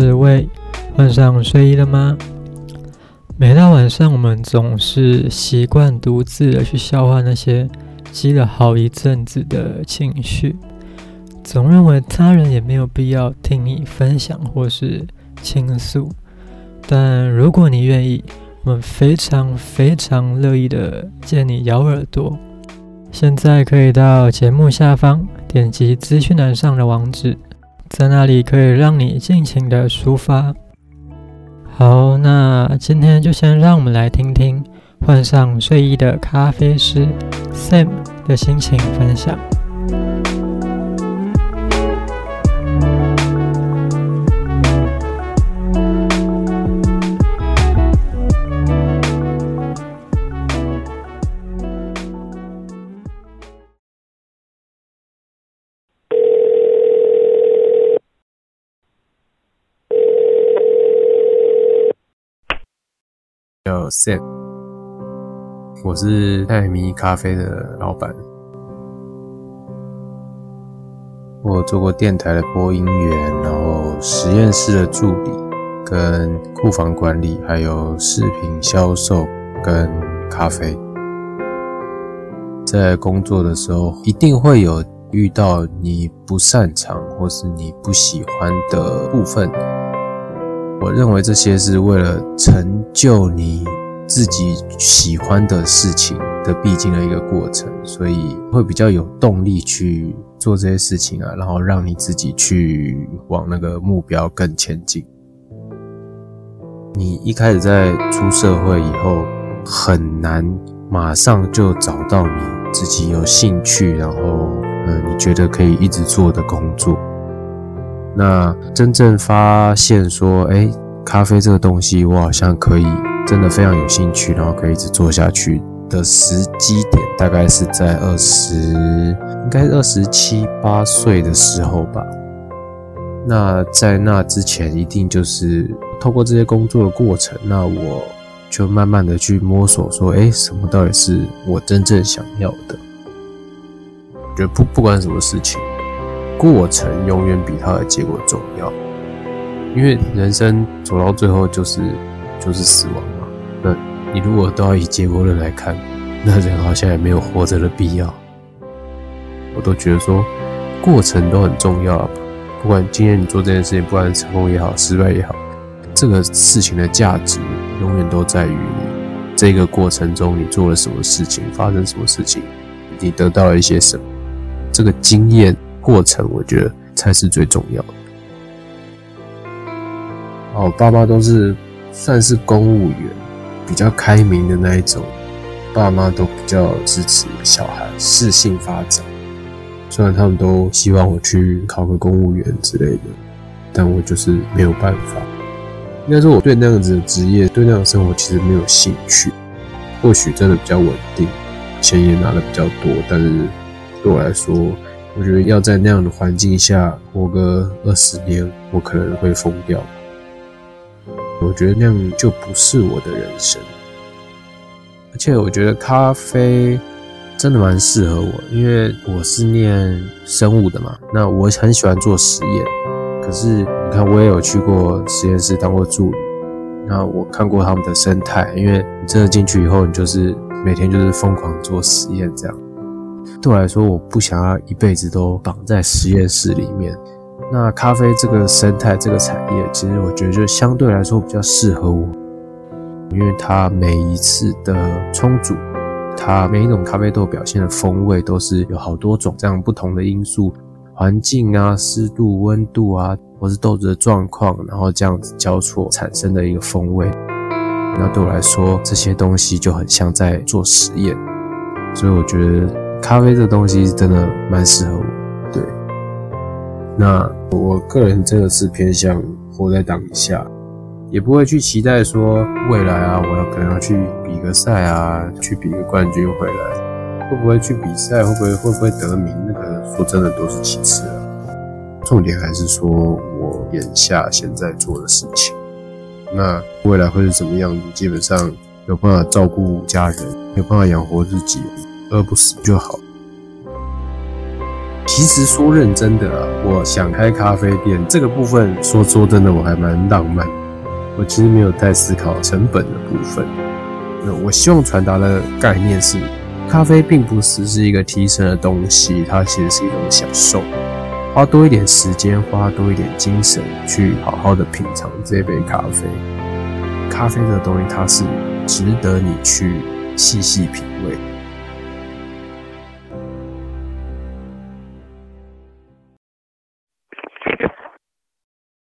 是为。换上睡衣了吗？每到晚上，我们总是习惯独自的去消化那些积了好一阵子的情绪，总认为他人也没有必要听你分享或是倾诉。但如果你愿意，我们非常非常乐意的借你咬耳朵。现在可以到节目下方点击资讯栏上的网址。在那里可以让你尽情的抒发。好，那今天就先让我们来听听换上睡衣的咖啡师 Sam 的心情分享。叫 Sam，我是泰米咖啡的老板。我做过电台的播音员，然后实验室的助理，跟库房管理，还有饰品销售跟咖啡。在工作的时候，一定会有遇到你不擅长或是你不喜欢的部分。我认为这些是为了成就你自己喜欢的事情的必经的一个过程，所以会比较有动力去做这些事情啊，然后让你自己去往那个目标更前进。你一开始在出社会以后，很难马上就找到你自己有兴趣，然后嗯，你觉得可以一直做的工作。那真正发现说，哎，咖啡这个东西，我好像可以真的非常有兴趣，然后可以一直做下去的时机点，大概是在二十，应该是二十七八岁的时候吧。那在那之前，一定就是透过这些工作的过程，那我就慢慢的去摸索，说，哎，什么到底是我真正想要的？我觉得不不管什么事情。过程永远比它的结果重要，因为人生走到最后就是就是死亡嘛。那你如果都要以结果论来看，那人好像也没有活着的必要。我都觉得说过程都很重要，不管今天你做这件事情，不管成功也好，失败也好，这个事情的价值永远都在于这个过程中你做了什么事情，发生什么事情，你得到了一些什么，这个经验。过程我觉得才是最重要的。哦，爸妈都是算是公务员，比较开明的那一种，爸妈都比较支持小孩适性发展。虽然他们都希望我去考个公务员之类的，但我就是没有办法。应该说我对那样子的职业，对那样生活其实没有兴趣。或许真的比较稳定，钱也拿的比较多，但是对我来说。我觉得要在那样的环境下活个二十年，我可能会疯掉。我觉得那样就不是我的人生。而且我觉得咖啡真的蛮适合我，因为我是念生物的嘛。那我很喜欢做实验，可是你看，我也有去过实验室当过助理。那我看过他们的生态，因为你真的进去以后，你就是每天就是疯狂做实验这样。对我来说，我不想要一辈子都绑在实验室里面。那咖啡这个生态、这个产业，其实我觉得就相对来说比较适合我，因为它每一次的冲煮，它每一种咖啡豆表现的风味都是有好多种这样不同的因素，环境啊、湿度、温度啊，或是豆子的状况，然后这样子交错产生的一个风味。那对我来说，这些东西就很像在做实验，所以我觉得。咖啡这东西真的蛮适合我，对。那我个人真的是偏向活在当下，也不会去期待说未来啊，我要可能要去比个赛啊，去比个冠军回来，会不会去比赛，会不会会不会得名，那个说真的都是其次啊。重点还是说我眼下现在做的事情，那未来会是什么样子？基本上有办法照顾家人，有办法养活自己。饿不死就好。其实说认真的，我想开咖啡店这个部分，说说真的，我还蛮浪漫。我其实没有太思考成本的部分。那我希望传达的概念是，咖啡并不只是一个提神的东西，它其实是一种享受。花多一点时间，花多一点精神，去好好的品尝这杯咖啡。咖啡这个东西，它是值得你去细细品味。